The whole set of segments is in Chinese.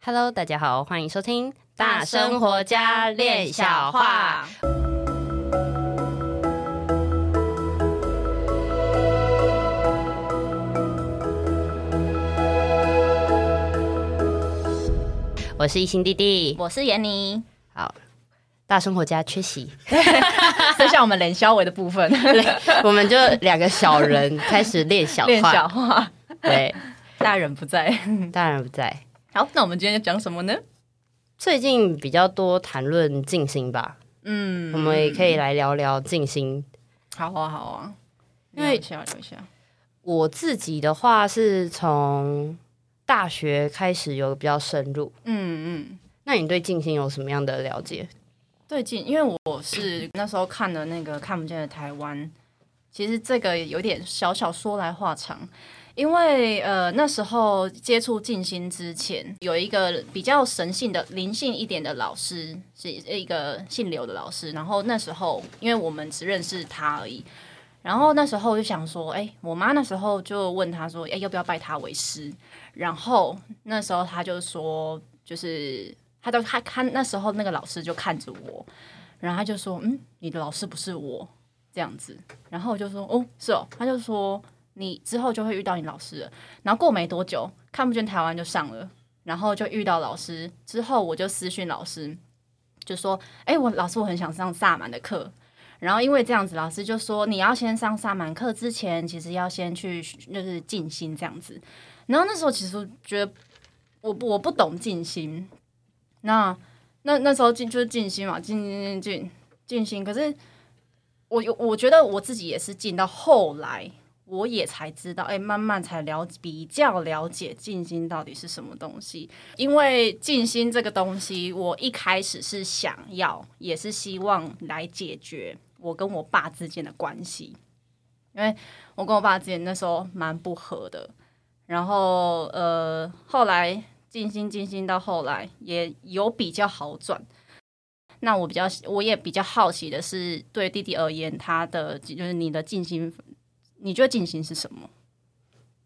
Hello，大家好，欢迎收听大生活家练小话。我是一心弟弟，我是妍妮。好，大生活家缺席，剩下我们冷消维的部分，我们就两个小人开始练小话。练小话，对，大人不在，大人不在。好，那我们今天要讲什么呢？最近比较多谈论静心吧。嗯，我们也可以来聊聊静心。好啊，好啊，因为聊一下，聊一下。我自己的话是从。大学开始有比较深入，嗯嗯，那你对静心有什么样的了解？最近，因为我是那时候看了那个看不见的台湾，其实这个有点小小说来话长，因为呃那时候接触静心之前，有一个比较神性的灵性一点的老师，是一个姓刘的老师，然后那时候因为我们只认识他而已，然后那时候就想说，哎，我妈那时候就问他说，哎，要不要拜他为师？然后那时候他就说，就是他都他看那时候那个老师就看着我，然后他就说，嗯，你的老师不是我这样子。然后我就说，哦，是哦。他就说，你之后就会遇到你老师了。然后过没多久，看不见台湾就上了，然后就遇到老师。之后我就私讯老师，就说，哎，我老师我很想上萨满的课。然后因为这样子，老师就说，你要先上萨满课之前，其实要先去就是静心这样子。然后那时候其实觉得我我不懂静心，那那那时候静就是静心嘛，静静静静静心。可是我我觉得我自己也是静到后来，我也才知道，哎，慢慢才了解比较了解静心到底是什么东西。因为静心这个东西，我一开始是想要，也是希望来解决我跟我爸之间的关系，因为我跟我爸之间那时候蛮不和的。然后，呃，后来静心静心到后来也有比较好转。那我比较，我也比较好奇的是，对弟弟而言，他的就是你的静心，你觉得静心是什么？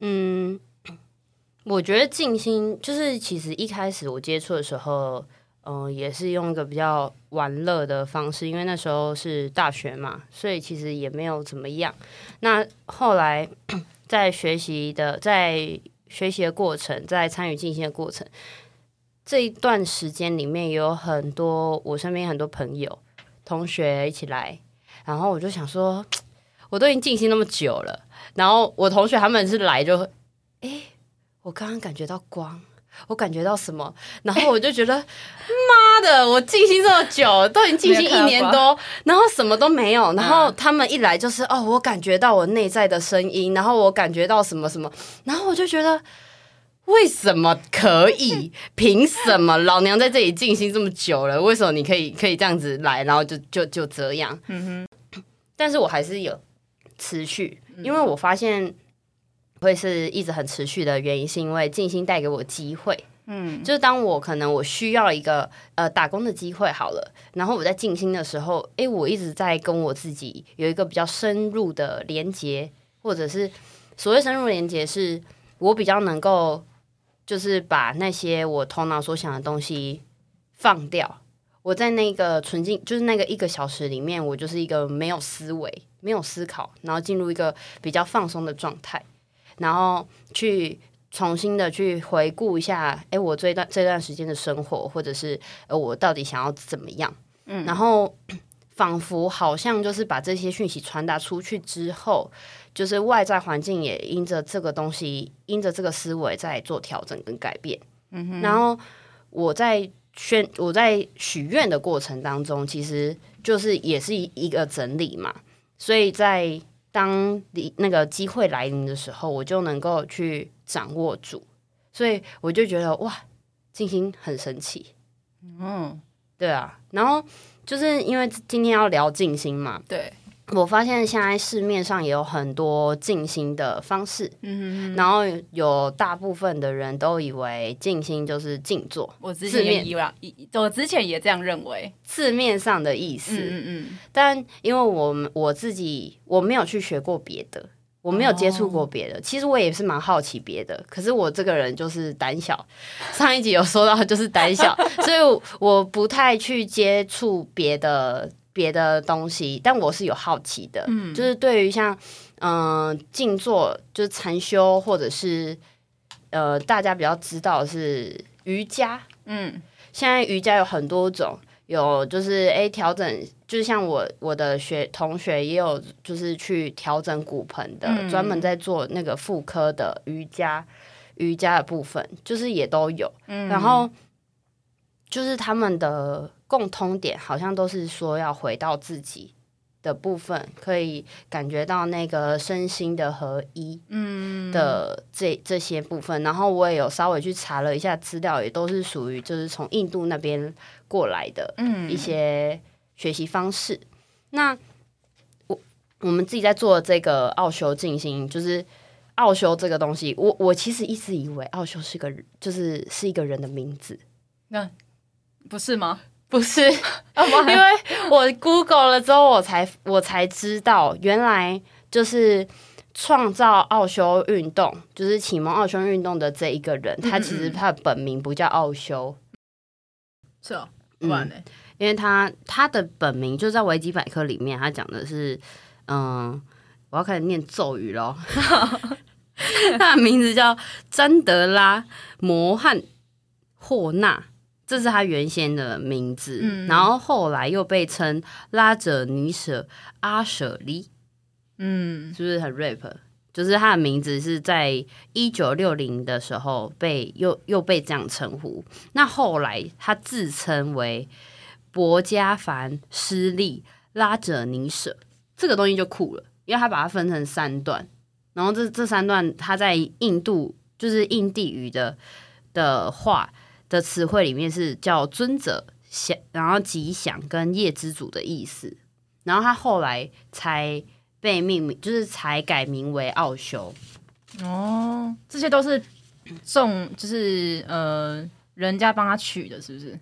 嗯，我觉得静心就是其实一开始我接触的时候，嗯、也是用一个比较玩乐的方式，因为那时候是大学嘛，所以其实也没有怎么样。那后来。在学习的，在学习的过程，在参与静心的过程，这一段时间里面有很多我身边很多朋友、同学一起来，然后我就想说，我都已经静心那么久了，然后我同学他们是来就，哎，我刚刚感觉到光。我感觉到什么，然后我就觉得，妈的，我静心这么久，都已经静心一年多，然后什么都没有，然后他们一来就是哦，我感觉到我内在的声音，然后我感觉到什么什么，然后我就觉得，为什么可以？凭什么老娘在这里静心这么久了，为什么你可以可以这样子来，然后就就就这样？嗯哼，但是我还是有持续，因为我发现。会是一直很持续的原因，是因为静心带给我机会。嗯，就是当我可能我需要一个呃打工的机会好了，然后我在静心的时候，诶，我一直在跟我自己有一个比较深入的连接，或者是所谓深入连接，是我比较能够就是把那些我头脑所想的东西放掉。我在那个纯净，就是那个一个小时里面，我就是一个没有思维、没有思考，然后进入一个比较放松的状态。然后去重新的去回顾一下，哎，我这段这段时间的生活，或者是呃，我到底想要怎么样？嗯，然后仿佛好像就是把这些讯息传达出去之后，就是外在环境也因着这个东西，因着这个思维在做调整跟改变。嗯哼，然后我在宣我在许愿的过程当中，其实就是也是一个整理嘛，所以在。当你那个机会来临的时候，我就能够去掌握住，所以我就觉得哇，静心很神奇。嗯，对啊。然后就是因为今天要聊静心嘛，对。我发现现在市面上也有很多静心的方式，嗯然后有大部分的人都以为静心就是静坐。我之前也以为，我之前也这样认为，字面上的意思。嗯嗯，但因为我们我自己我没有去学过别的，我没有接触过别的，其实我也是蛮好奇别的。可是我这个人就是胆小，上一集有说到就是胆小，所以我不太去接触别的别的东西。但我是有好奇的，嗯，就是对于像嗯静坐，就是禅修，或者是呃大家比较知道的是瑜伽，嗯，现在瑜伽有很多种。有就是哎，调整就是像我我的学同学也有就是去调整骨盆的，嗯、专门在做那个妇科的瑜伽瑜伽的部分，就是也都有。嗯、然后就是他们的共通点好像都是说要回到自己的部分，可以感觉到那个身心的合一。嗯的这这些部分，然后我也有稍微去查了一下资料，也都是属于就是从印度那边。过来的一些学习方式，嗯、那我我们自己在做这个奥修进行，就是奥修这个东西，我我其实一直以为奥修是个就是是一个人的名字，那不是吗？不是，因为我 Google 了之后，我才我才知道，原来就是创造奥修运动，就是启蒙奥修运动的这一个人，他其实他的本名不叫奥修，是哦。嗯，因为他他的本名就在维基百科里面，他讲的是，嗯，我要开始念咒语喽。他的名字叫詹德拉摩汉霍纳，这是他原先的名字，嗯、然后后来又被称拉者尼舍阿舍利，嗯，是不是很 rap？就是他的名字是在一九六零的时候被又又被这样称呼。那后来他自称为博加凡施利拉者尼舍，这个东西就酷了，因为他把它分成三段，然后这这三段他在印度就是印地语的的话的词汇里面是叫尊者祥，然后吉祥跟业之主的意思，然后他后来才。被命名就是才改名为奥修哦，这些都是中就是呃人家帮他取的，是不是？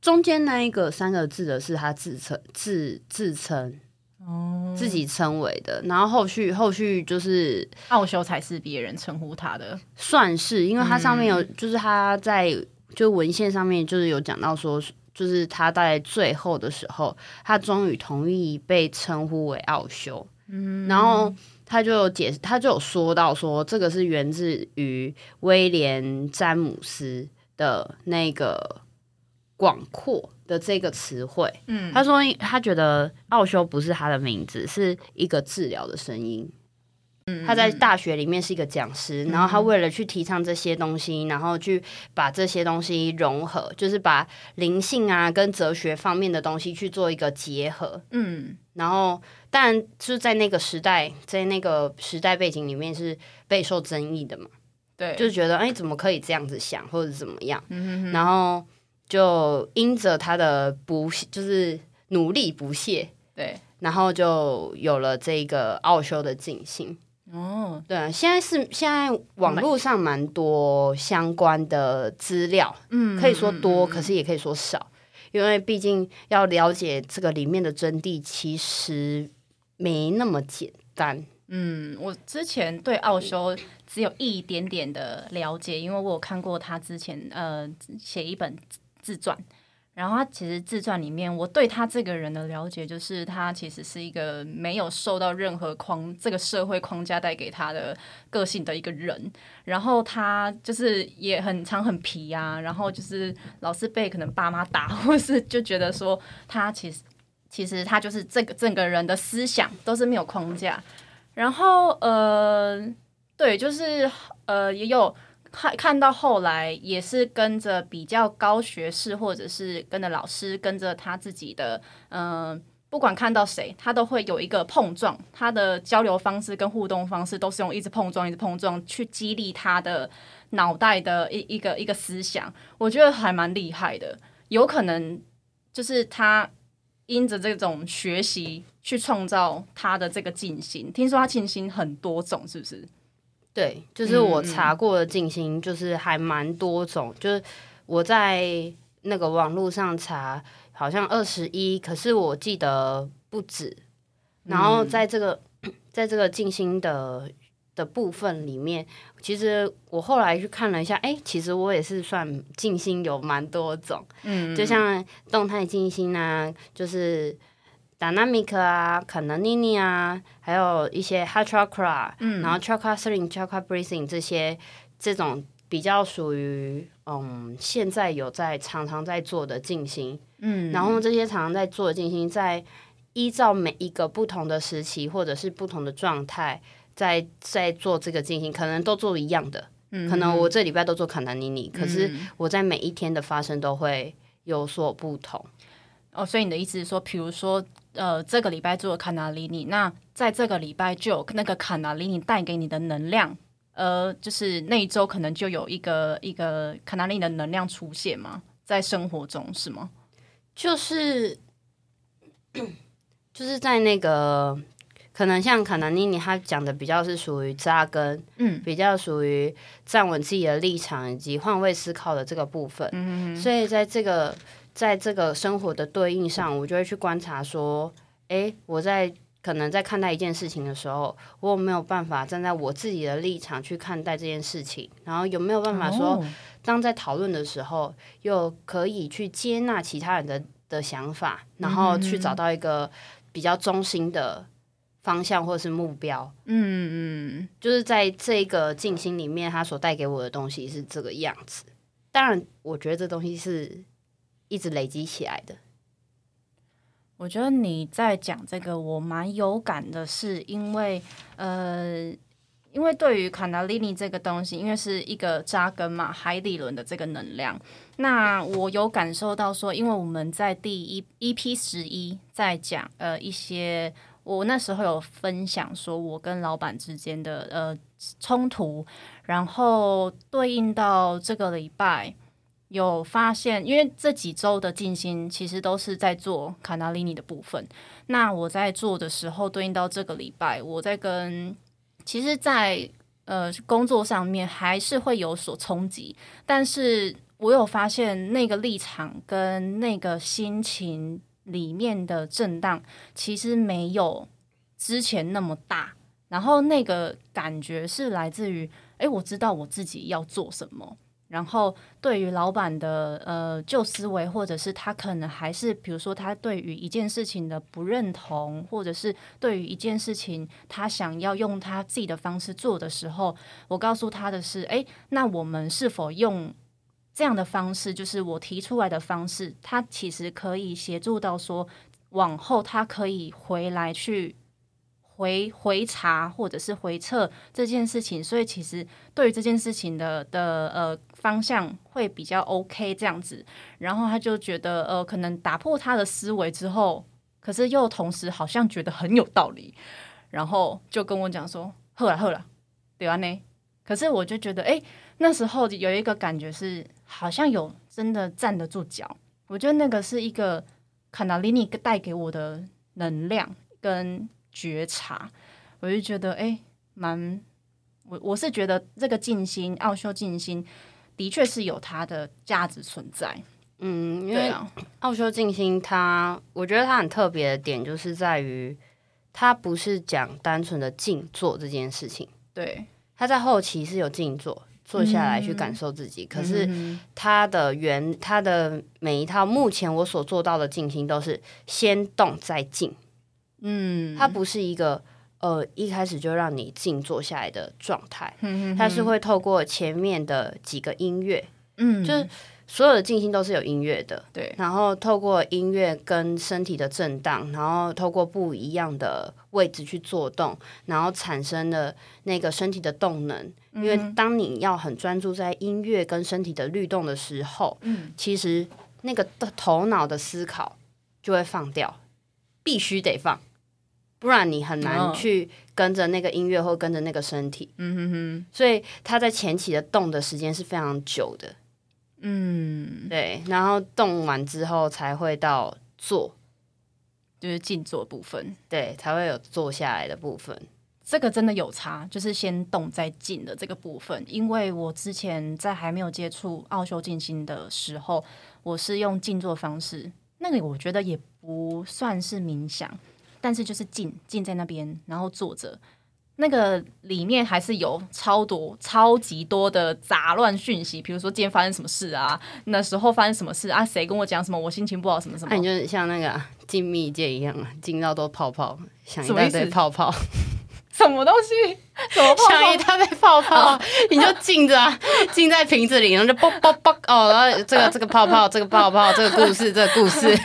中间那一个三个字的是他自称自自称哦，自己称为的，然后后续后续就是奥修才是别人称呼他的，算是因为他上面有、嗯、就是他在就文献上面就是有讲到说。就是他在最后的时候，他终于同意被称呼为奥修。嗯，然后他就有解释，他就有说到说，这个是源自于威廉詹姆斯的那个广阔的这个词汇。嗯，他说他觉得奥修不是他的名字，是一个治疗的声音。嗯他在大学里面是一个讲师，然后他为了去提倡这些东西，然后去把这些东西融合，就是把灵性啊跟哲学方面的东西去做一个结合。嗯，然后但就是在那个时代，在那个时代背景里面是备受争议的嘛。对，就是觉得哎，怎么可以这样子想，或者怎么样？嗯哼，然后就因着他的不就是努力不懈，对，然后就有了这个奥修的进行。哦，对啊，现在是现在网络上蛮多相关的资料，嗯，可以说多，可是也可以说少，因为毕竟要了解这个里面的真谛，其实没那么简单。嗯，我之前对奥修只有一点点的了解，因为我有看过他之前呃写一本自传。然后他其实自传里面，我对他这个人的了解就是，他其实是一个没有受到任何框这个社会框架带给他的个性的一个人。然后他就是也很常很皮啊，然后就是老是被可能爸妈打，或是就觉得说他其实其实他就是这个整个人的思想都是没有框架。然后呃，对，就是呃也有。看看到后来也是跟着比较高学士，或者是跟着老师，跟着他自己的，嗯、不管看到谁，他都会有一个碰撞，他的交流方式跟互动方式都是用一直碰撞、一直碰撞去激励他的脑袋的一一个一个思想，我觉得还蛮厉害的。有可能就是他因着这种学习去创造他的这个静心。听说他静心很多种，是不是？对，就是我查过的静心，就是还蛮多种。嗯、就是我在那个网络上查，好像二十一，可是我记得不止。然后在这个在这个静心的的部分里面，其实我后来去看了一下，哎，其实我也是算静心有蛮多种，嗯，就像动态静心啊，就是。Dynamic 啊，Kundalini 啊，还有一些 Heart Chakra，嗯，然后 Chakra string、chakra Breathing 这些这种比较属于嗯，现在有在常常在做的静心，嗯，然后这些常常在做的静心，在依照每一个不同的时期或者是不同的状态，在在做这个静心，可能都做一样的，嗯，可能我这礼拜都做 Kundalini，可是我在每一天的发生都会有所不同。哦，所以你的意思是说，比如说，呃，这个礼拜做卡纳里尼，那在这个礼拜就有那个卡纳里尼带给你的能量，呃，就是那一周可能就有一个一个卡纳里尼的能量出现吗？在生活中是吗？就是 就是在那个可能像卡纳里尼，他讲的比较是属于扎根，嗯，比较属于站稳自己的立场以及换位思考的这个部分，嗯，所以在这个。在这个生活的对应上，我就会去观察说，诶，我在可能在看待一件事情的时候，我有没有办法站在我自己的立场去看待这件事情？然后有没有办法说，当在讨论的时候，又可以去接纳其他人的的想法，然后去找到一个比较中心的方向或者是目标？嗯嗯，就是在这个静心里面，它所带给我的东西是这个样子。当然，我觉得这东西是。一直累积起来的。我觉得你在讲这个，我蛮有感的，是因为呃，因为对于卡纳利尼这个东西，因为是一个扎根嘛，海底轮的这个能量，那我有感受到说，因为我们在第一 EP 十一在讲呃一些，我那时候有分享说我跟老板之间的呃冲突，然后对应到这个礼拜。有发现，因为这几周的静心其实都是在做卡纳利尼的部分。那我在做的时候，对应到这个礼拜，我在跟，其实在，在呃工作上面还是会有所冲击，但是我有发现那个立场跟那个心情里面的震荡，其实没有之前那么大。然后那个感觉是来自于，诶，我知道我自己要做什么。然后，对于老板的呃旧思维，或者是他可能还是，比如说他对于一件事情的不认同，或者是对于一件事情他想要用他自己的方式做的时候，我告诉他的是：哎，那我们是否用这样的方式，就是我提出来的方式，他其实可以协助到说，往后他可以回来去。回回查或者是回测这件事情，所以其实对于这件事情的的呃方向会比较 OK 这样子，然后他就觉得呃可能打破他的思维之后，可是又同时好像觉得很有道理，然后就跟我讲说，好了好了，对啊呢，可是我就觉得哎，那时候有一个感觉是好像有真的站得住脚，我觉得那个是一个卡纳里尼带给我的能量跟。觉察，我就觉得哎，蛮我我是觉得这个静心奥修静心的确是有它的价值存在。嗯，因为奥修静心它，我觉得它很特别的点就是在于，它不是讲单纯的静坐这件事情。对，它在后期是有静坐，坐下来去感受自己。嗯、可是它的原，它的每一套，目前我所做到的静心都是先动再静。嗯，它不是一个呃一开始就让你静坐下来的状态，嗯、它是会透过前面的几个音乐，嗯，就是所有的静心都是有音乐的，对，然后透过音乐跟身体的震荡，然后透过不一样的位置去做动，然后产生的那个身体的动能。嗯、因为当你要很专注在音乐跟身体的律动的时候，嗯，其实那个头脑的思考就会放掉。必须得放，不然你很难去跟着那个音乐或跟着那个身体。嗯哼哼，所以他在前期的动的时间是非常久的。嗯，对，然后动完之后才会到坐，就是静坐部分。对，才会有坐下来的部分。这个真的有差，就是先动再静的这个部分。因为我之前在还没有接触奥修静心的时候，我是用静坐方式。那个我觉得也不算是冥想，但是就是静静在那边，然后坐着。那个里面还是有超多、超级多的杂乱讯息，比如说今天发生什么事啊，那时候发生什么事啊，谁跟我讲什么，我心情不好什么什么。那、啊、你就像那个进密界一样啊，进到都泡泡，想一大堆泡泡，什么东西？什么泡泡？想一大堆泡泡，你就浸着啊，浸在瓶子里，然后就啵啵啵哦，然后这个这个泡泡，这个泡泡，这个故事，这个故事。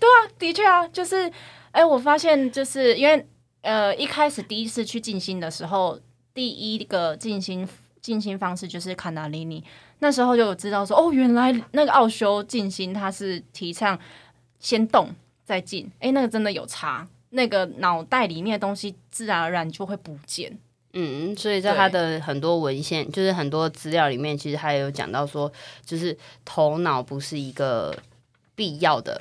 对啊，的确啊，就是哎、欸，我发现就是因为。呃，一开始第一次去静心的时候，第一个静心静心方式就是卡纳里尼。那时候就有知道说，哦，原来那个奥修静心它是提倡先动再静。哎，那个真的有差，那个脑袋里面的东西自然而然就会不见。嗯，所以在他的很多文献，就是很多资料里面，其实他有讲到说，就是头脑不是一个必要的。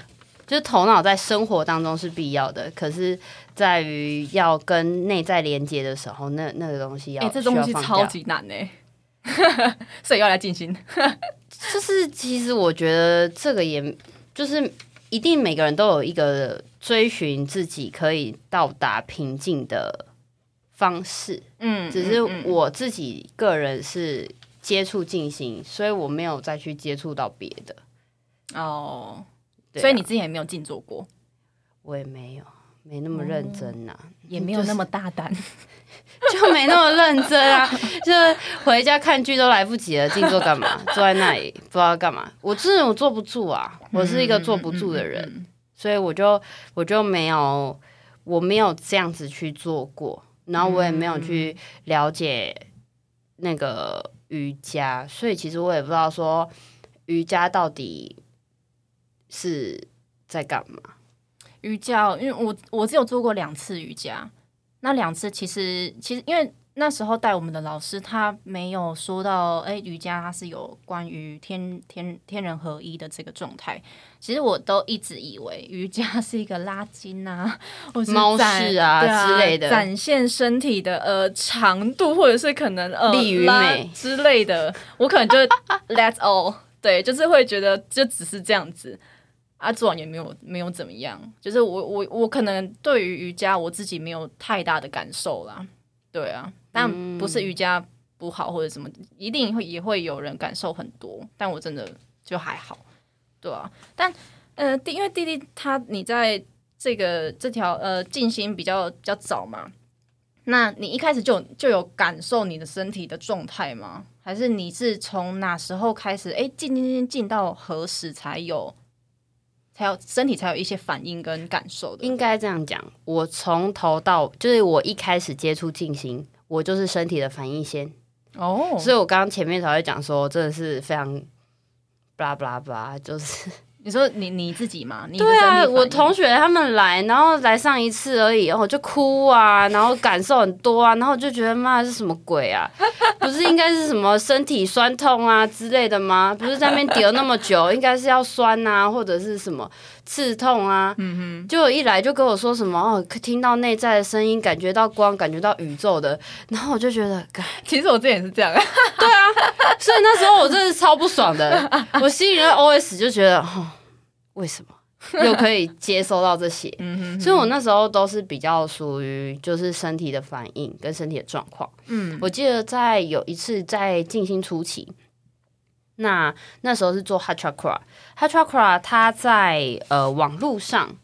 就是头脑在生活当中是必要的，可是在于要跟内在连接的时候，那那个东西要，哎、欸，这东西超级难呢，所以要来进行。就 是其实我觉得这个也，就是一定每个人都有一个追寻自己可以到达平静的方式，嗯，只是我自己个人是接触静心，所以我没有再去接触到别的哦。啊、所以你之前也没有静坐过，我也没有，没那么认真呐、也没有那么大胆，就 没那么认真啊！就是回家看剧都来不及了，静坐干嘛？坐在那里不知道干嘛。我这种坐不住啊，我是一个坐不住的人，所以我就我就没有，我没有这样子去做过，然后我也没有去了解那个瑜伽，所以其实我也不知道说瑜伽到底。是在干嘛？瑜伽，因为我我只有做过两次瑜伽，那两次其实其实因为那时候带我们的老师他没有说到，哎，瑜伽它是有关于天天天人合一的这个状态。其实我都一直以为瑜伽是一个拉筋啊，或是猫式啊，啊之类的，展现身体的呃长度，或者是可能呃力与美之类的。我可能就 That's all，对，就是会觉得就只是这样子。啊，做完也没有没有怎么样，就是我我我可能对于瑜伽我自己没有太大的感受啦，对啊，但不是瑜伽不好或者什么，一定会也会有人感受很多，但我真的就还好，对啊，但呃，弟因为弟弟他你在这个这条呃静心比较比较早嘛，那你一开始就就有感受你的身体的状态吗？还是你是从哪时候开始？哎，静静静静到何时才有？才有身体才有一些反应跟感受的，应该这样讲。我从头到就是我一开始接触静心，我就是身体的反应先哦。所以我刚刚前面才会讲说，真的是非常巴拉巴拉巴拉，就是。你说你你自己嘛？对啊，我同学他们来，然后来上一次而已，然后就哭啊，然后感受很多啊，然后就觉得妈是什么鬼啊？不是应该是什么身体酸痛啊之类的吗？不是在那边叠了那么久，应该是要酸啊，或者是什么刺痛啊？嗯哼，就一来就跟我说什么哦，听到内在的声音，感觉到光，感觉到宇宙的，然后我就觉得，其实我之前也是这样，对啊，所以那时候我真的是超不爽的，我心里的 OS 就觉得。哦为什么又可以接收到这些？嗯哼所以，我那时候都是比较属于就是身体的反应跟身体的状况。嗯，我记得在有一次在静心初期，那那时候是做 Heart Chakra，Heart Chakra 它在呃网络上，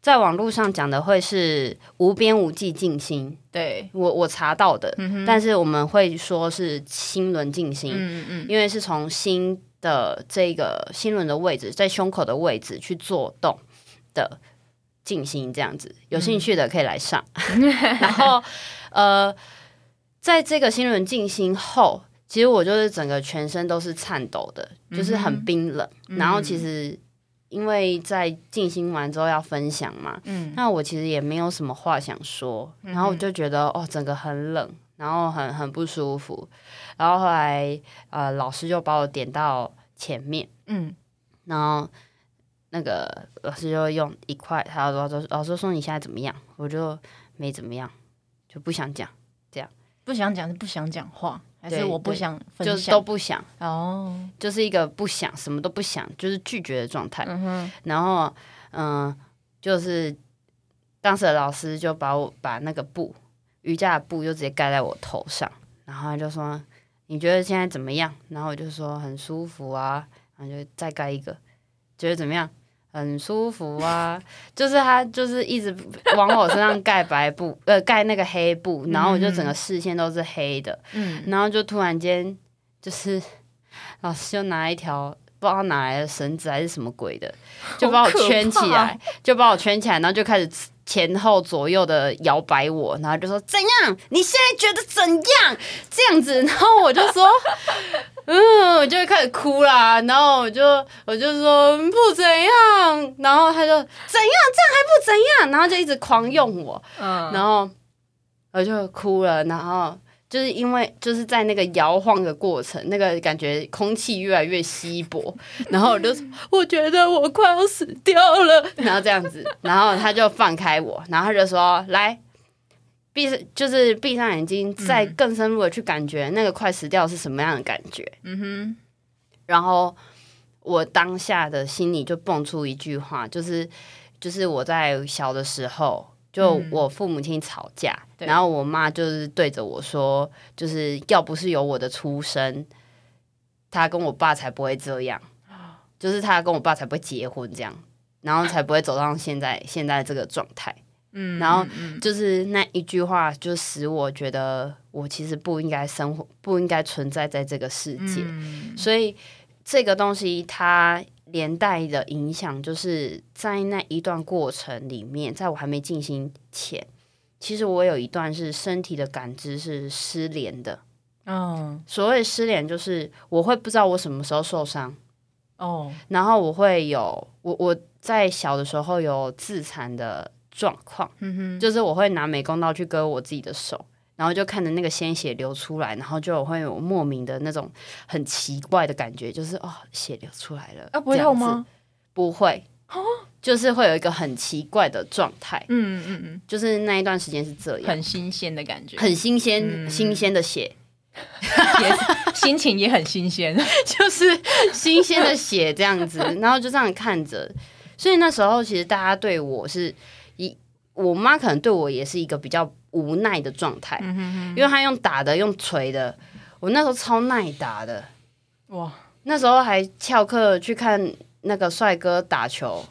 在网络上讲的会是无边无际静心。对我我查到的，但是我们会说是心轮静心，嗯嗯，因为是从心。的这个心轮的位置，在胸口的位置去做动的静心，这样子有兴趣的可以来上。嗯、然后，呃，在这个心轮静心后，其实我就是整个全身都是颤抖的，就是很冰冷。嗯、然后，其实因为在静心完之后要分享嘛，嗯，那我其实也没有什么话想说，然后我就觉得哦，整个很冷。然后很很不舒服，然后后来呃老师就把我点到前面，嗯，然后那个老师就用一块，他说老师老师说你现在怎么样？我就没怎么样，就不想讲，这样。不想讲是不想讲话，还是我不想分享？就都不想哦，就是一个不想什么都不想，就是拒绝的状态。嗯，然后嗯、呃，就是。当时的老师就把我把那个布瑜伽的布就直接盖在我头上，然后他就说：“你觉得现在怎么样？”然后我就说：“很舒服啊。”然后就再盖一个，觉得怎么样？很舒服啊。就是他就是一直往我身上盖白布，呃，盖那个黑布，然后我就整个视线都是黑的。嗯，然后就突然间就是老师就拿一条。不知道哪来的绳子还是什么鬼的，就把我圈起来，就把我圈起来，然后就开始前后左右的摇摆我，然后就说怎样？你现在觉得怎样？这样子，然后我就说，嗯，我就开始哭啦，然后我就我就说不怎样，然后他就怎样？这样还不怎样？然后就一直狂用我，嗯，然后我就哭了，然后。就是因为就是在那个摇晃的过程，那个感觉空气越来越稀薄，然后我就我觉得我快要死掉了，然后这样子，然后他就放开我，然后他就说：“来，闭就是闭上眼睛，再更深入的去感觉那个快死掉是什么样的感觉。”嗯哼，然后我当下的心里就蹦出一句话，就是就是我在小的时候。就我父母亲吵架，嗯、然后我妈就是对着我说，就是要不是有我的出生，他跟我爸才不会这样，就是他跟我爸才不会结婚这样，然后才不会走到现在现在这个状态。嗯，然后就是那一句话，就使我觉得我其实不应该生活，不应该存在在这个世界，嗯、所以这个东西它。连带的影响，就是在那一段过程里面，在我还没进行前，其实我有一段是身体的感知是失联的。嗯，所谓失联，就是我会不知道我什么时候受伤。哦，然后我会有我我在小的时候有自残的状况，嗯哼，就是我会拿美工刀去割我自己的手。然后就看着那个鲜血流出来，然后就会有莫名的那种很奇怪的感觉，就是哦，血流出来了，啊，不会痛吗？不会，哦，就是会有一个很奇怪的状态，嗯嗯嗯，就是那一段时间是这样，很新鲜的感觉，很新鲜，嗯、新鲜的血，也心情也很新鲜，就是新鲜的血这样子，然后就这样看着，所以那时候其实大家对我是一，我妈可能对我也是一个比较。无奈的状态，嗯、哼哼，因为她用打的，用锤的，我那时候超耐打的，哇！那时候还翘课去看那个帅哥打球，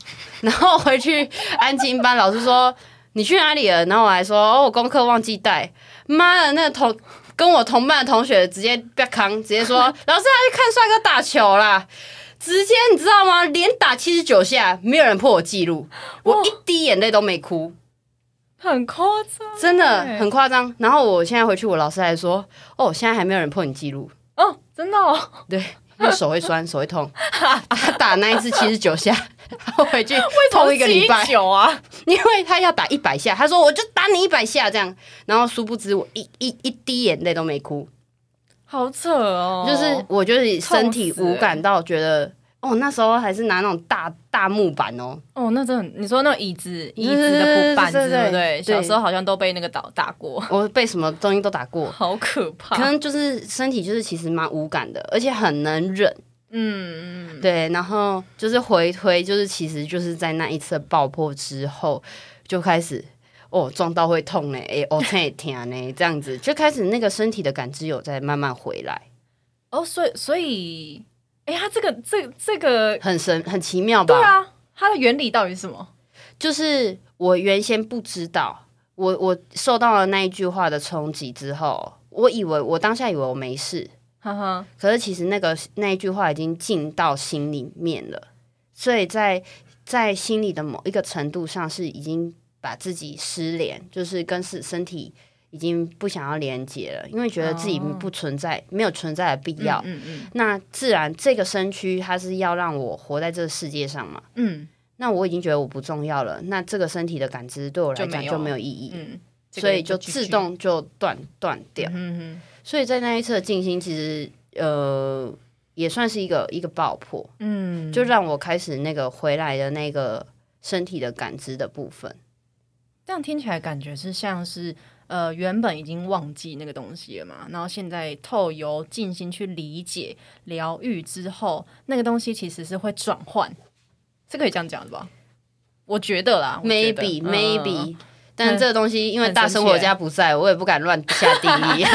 然后回去安静班，老师说你去哪里了？然后我还说哦，我功课忘记带。妈的，那个同跟我同班的同学直接别扛，直接说老师他去看帅哥打球啦，直接你知道吗？连打七十九下，没有人破我记录，我一滴眼泪都没哭。很夸张，真的很夸张。然后我现在回去，我老师还说：“哦，现在还没有人破你记录哦，真的哦。”对，因为手会酸，手会痛。他打那一次七十九下，他回去痛一个礼拜。九啊，因为他要打一百下，他说我就打你一百下这样。然后殊不知我一一一滴眼泪都没哭，好扯哦。就是我就是身体无感到觉得。哦，那时候还是拿那种大大木板哦。哦，那真的，你说那种椅子椅子的板子，对不对？小时候好像都被那个打打过。我被什么东西都打过，好可怕。可能就是身体就是其实蛮无感的，而且很能忍。嗯嗯，对。然后就是回推，就是其实就是在那一次爆破之后，就开始哦撞到会痛呢，哎哦疼也疼呢，这样子就开始那个身体的感知有在慢慢回来。哦，所以所以。哎，它这个这这个很神很奇妙吧？对啊，它的原理到底是什么？就是我原先不知道，我我受到了那一句话的冲击之后，我以为我当下以为我没事，哈哈。可是其实那个那一句话已经进到心里面了，所以在在心里的某一个程度上是已经把自己失联，就是跟是身体。已经不想要连接了，因为觉得自己不存在，哦、没有存在的必要。嗯嗯嗯、那自然这个身躯它是要让我活在这个世界上嘛。嗯。那我已经觉得我不重要了，那这个身体的感知对我来讲就没有意义。嗯。所以就自动就断断掉。所以在那一次的静心，其实呃也算是一个一个爆破。嗯。就让我开始那个回来的那个身体的感知的部分。这样听起来感觉是像是。呃，原本已经忘记那个东西了嘛，然后现在透由静心去理解、疗愈之后，那个东西其实是会转换，是可以这样讲的吧？我觉得啦，maybe maybe，、嗯、但是这个东西因为大生活家不在，我也不敢乱下定义。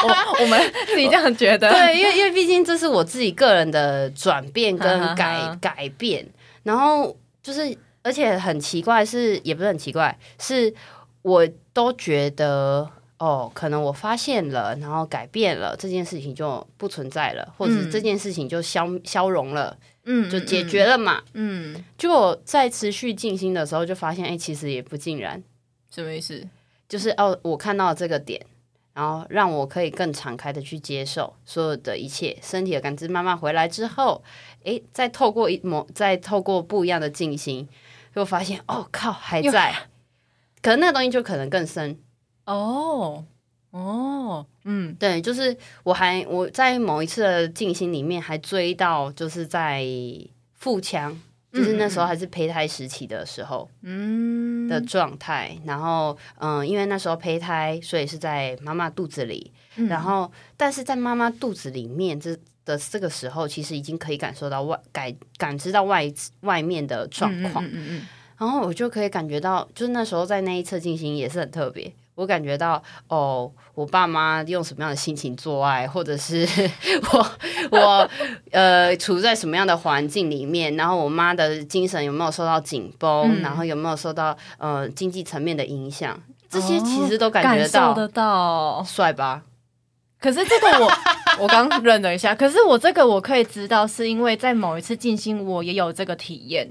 我我们自己这样觉得，对，因为因为毕竟这是我自己个人的转变跟 改改变，然后就是而且很奇怪是也不是很奇怪，是我都觉得哦，可能我发现了，然后改变了这件事情就不存在了，或者这件事情就消消融了。嗯，就解决了嘛。嗯，就我在持续静心的时候，就发现，哎、欸，其实也不尽然。什么意思？就是哦，我看到这个点，然后让我可以更敞开的去接受所有的一切，身体的感知慢慢回来之后，哎、欸，再透过一某，再透过不一样的静心，就发现，哦靠，还在。可能那个东西就可能更深。哦。哦，嗯，对，就是我还我在某一次的静心里面还追到，就是在腹腔，就是那时候还是胚胎时期的时候，嗯的状态。然后，嗯，因为那时候胚胎，所以是在妈妈肚子里。然后，但是在妈妈肚子里面这的这个时候，其实已经可以感受到外感感知到外外面的状况。嗯嗯。然后我就可以感觉到，就是那时候在那一侧进行也是很特别。我感觉到哦，我爸妈用什么样的心情做爱，或者是 我我呃处在什么样的环境里面，然后我妈的精神有没有受到紧绷，嗯、然后有没有受到呃经济层面的影响，这些其实都感觉到，得到，帅吧？可是这个我我刚认了一下，可是我这个我可以知道，是因为在某一次静心，我也有这个体验，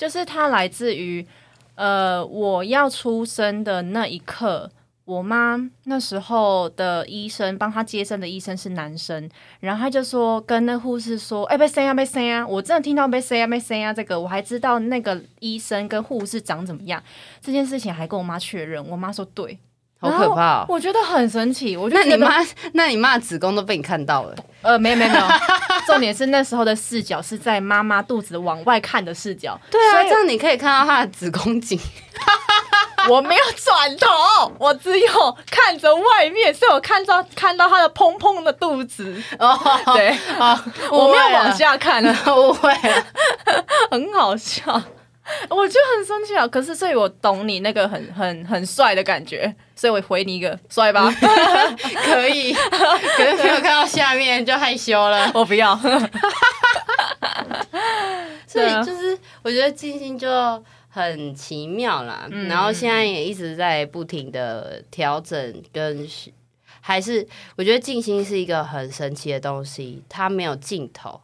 就是它来自于呃我要出生的那一刻。我妈那时候的医生帮她接生的医生是男生，然后他就说跟那护士说：“哎、欸，别生啊，没生啊！”我真的听到“别生啊，没生啊”这个，我还知道那个医生跟护士长怎么样。这件事情还跟我妈确认，我妈说对，好可怕、哦！我觉得很神奇。我觉得那你妈，那你妈的子宫都被你看到了？呃，没有没有没有。重点是那时候的视角是在妈妈肚子往外看的视角。对啊，这样你可以看到她的子宫颈。我没有转头，我只有看着外面，所以我看到看到她的砰砰的肚子。哦，对，啊，我没有往下看，误会了，很好笑，我就很生气啊。可是，所以我懂你那个很很很帅的感觉，所以我回你一个帅吧，可以。可是没有看到下面就害羞了，我不要。所以就是，我觉得静心就。很奇妙啦，嗯、然后现在也一直在不停的调整，跟还是我觉得静心是一个很神奇的东西，它没有尽头。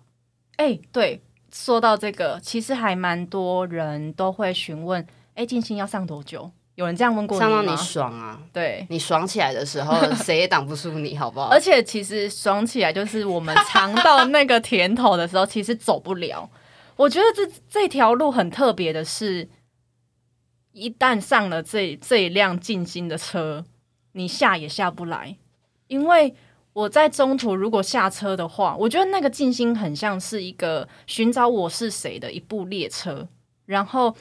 哎、欸，对，说到这个，其实还蛮多人都会询问，哎、欸，静心要上多久？有人这样问过你吗？上到你爽啊！对，你爽起来的时候，谁也挡不住你，好不好？而且其实爽起来就是我们尝到那个甜头的时候，其实走不了。我觉得这这条路很特别的是。一旦上了这这一辆静心的车，你下也下不来，因为我在中途如果下车的话，我觉得那个静心很像是一个寻找我是谁的一部列车，然后。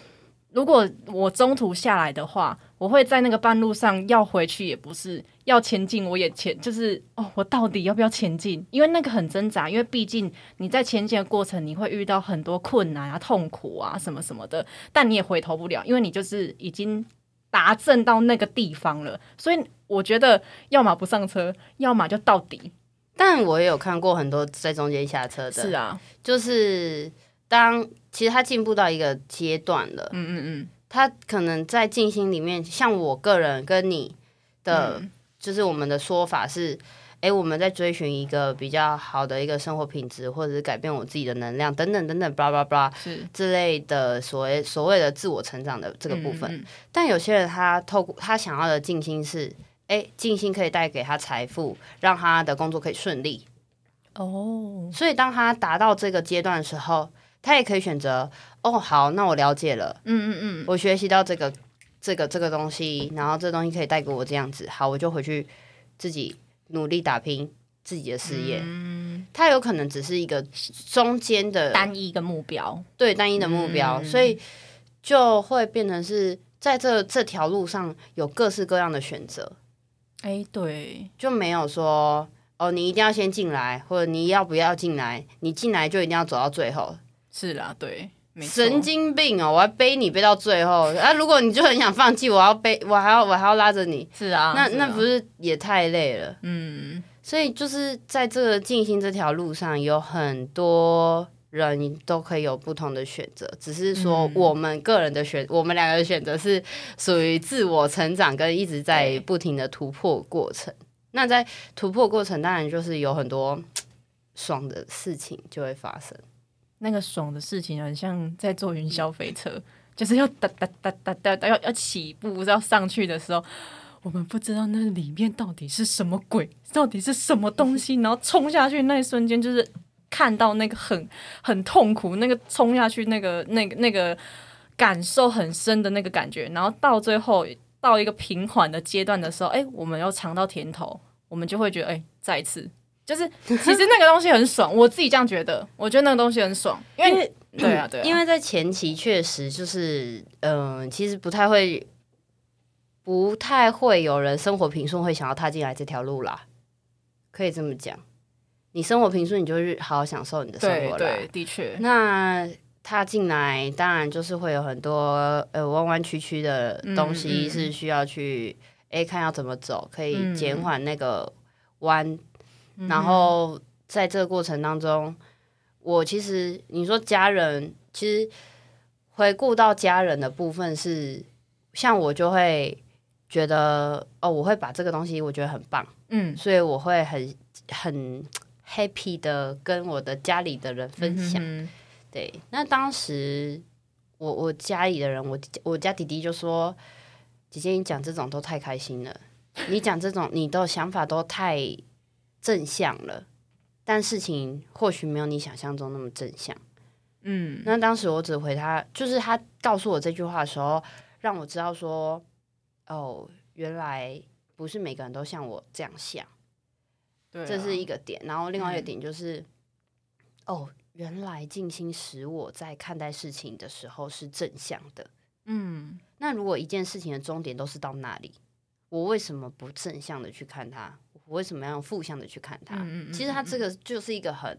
如果我中途下来的话，我会在那个半路上要回去，也不是要前进，我也前就是哦，我到底要不要前进？因为那个很挣扎，因为毕竟你在前进的过程，你会遇到很多困难啊、痛苦啊什么什么的，但你也回头不了，因为你就是已经达阵到那个地方了。所以我觉得，要么不上车，要么就到底。但我也有看过很多在中间下车的，是啊，就是。当其实他进步到一个阶段了，嗯嗯嗯，他可能在静心里面，像我个人跟你的，嗯、就是我们的说法是，哎，我们在追寻一个比较好的一个生活品质，或者是改变我自己的能量等等等等，巴拉巴拉是之类的所谓所谓的自我成长的这个部分。嗯嗯，但有些人他透过他想要的静心是，哎，静心可以带给他财富，让他的工作可以顺利。哦，所以当他达到这个阶段的时候。他也可以选择哦，好，那我了解了，嗯嗯嗯，我学习到这个这个这个东西，然后这东西可以带给我这样子，好，我就回去自己努力打拼自己的事业。嗯，他有可能只是一个中间的单一个目标，对，单一的目标，嗯，所以就会变成是在这这条路上有各式各样的选择。哎，对，就没有说哦，你一定要先进来，或者你要不要进来，你进来就一定要走到最后。是啦，对，神经病哦！我要背你背到最后啊！如果你就很想放弃，我要背，我还要我还要拉着你，是啊，那啊那不是也太累了？嗯，所以就是在这个静心这条路上，有很多人都可以有不同的选择，只是说我们个人的选，嗯、我们两个的选择是属于自我成长跟一直在不停的突破过程。那在突破过程，当然就是有很多爽的事情就会发生。那个爽的事情很像在坐云霄飞车，就是要哒哒哒哒哒哒要要起步要上去的时候，我们不知道那里面到底是什么鬼，到底是什么东西，然后冲下去那一瞬间，就是看到那个很 很痛苦，那个冲下去那个那个那个感受很深的那个感觉，然后到最后到一个平缓的阶段的时候，哎，我们要尝到甜头，我们就会觉得，哎，再一次。就是其实那个东西很爽，我自己这样觉得。我觉得那个东西很爽，因为，对啊，对啊，因为在前期确实就是，嗯、呃，其实不太会，不太会有人生活平顺会想要踏进来这条路啦。可以这么讲，你生活平顺，你就是好好享受你的生活啦。对，对，的确。那踏进来，当然就是会有很多呃弯弯曲曲的东西是需要去哎、嗯嗯、看要怎么走，可以减缓那个弯。然后在这个过程当中，我其实你说家人，其实回顾到家人的部分是，像我就会觉得哦，我会把这个东西我觉得很棒，嗯，所以我会很很 happy 的跟我的家里的人分享。嗯、哼对，那当时我我家里的人，我我家弟弟就说：“姐姐，你讲这种都太开心了，你讲这种你的想法都太。”正向了，但事情或许没有你想象中那么正向。嗯，那当时我只回他，就是他告诉我这句话的时候，让我知道说，哦，原来不是每个人都像我这样想。对啊，这是一个点。然后另外一个点就是，嗯，哦，原来静心使我在看待事情的时候是正向的。嗯，那如果一件事情的终点都是到那里，我为什么不正向的去看它？我为什么要用负向的去看它？嗯嗯嗯，其实它这个就是一个很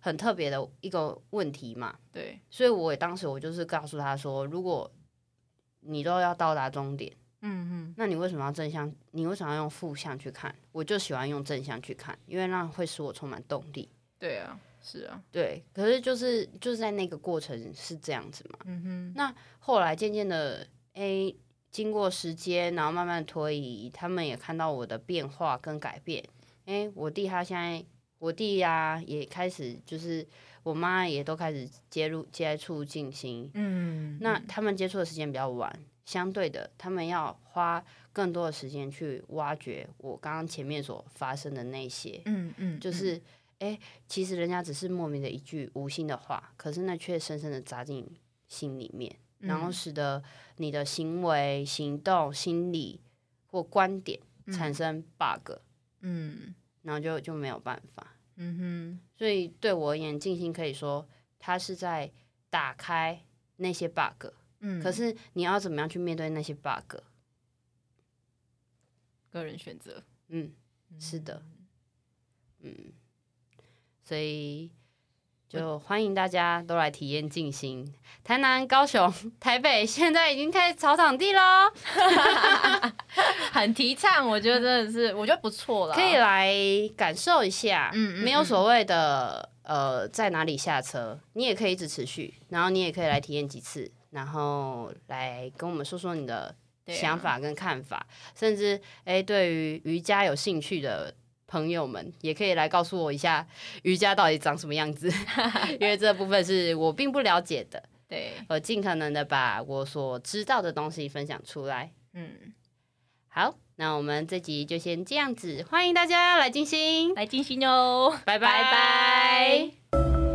很特别的一个问题嘛。对，所以我也当时我就是告诉他说，如果你都要到达终点，嗯嗯，那你为什么要正向？你为什么要用负向去看？我就喜欢用正向去看，因为那会使我充满动力。对啊，是啊，对。可是就是就是在那个过程是这样子嘛。嗯哼。那后来渐渐的，诶。经过时间，然后慢慢推移，他们也看到我的变化跟改变。诶，我弟他现在，我弟呀、啊、也开始，就是我妈也都开始接入接触静心。嗯，那他们接触的时间比较晚，相对的，他们要花更多的时间去挖掘我刚刚前面所发生的那些。嗯嗯，就是诶，其实人家只是莫名的一句无心的话，可是那却深深的扎进心里面。然后使得你的行为、行动、心理或观点产生 bug，嗯，然后就就没有办法，嗯哼。所以对我而言，静心可以说它是在打开那些 bug，嗯。可是你要怎么样去面对那些 bug？个人选择，嗯，是的，嗯。所以。就欢迎大家都来体验静心。台南、高雄、台北现在已经开始找场地喽，很提倡，我觉得真的是，我觉得不错了，可以来感受一下。嗯，没有所谓的呃在哪里下车，你也可以一直持续，然后你也可以来体验几次，然后来跟我们说说你的想法跟看法，啊、甚至诶对于瑜伽有兴趣的。朋友们也可以来告诉我一下瑜伽到底长什么样子，因为这部分是我并不了解的。对，我尽可能的把我所知道的东西分享出来。嗯，好，那我们这集就先这样子，欢迎大家来静心，来静心哦，拜拜拜。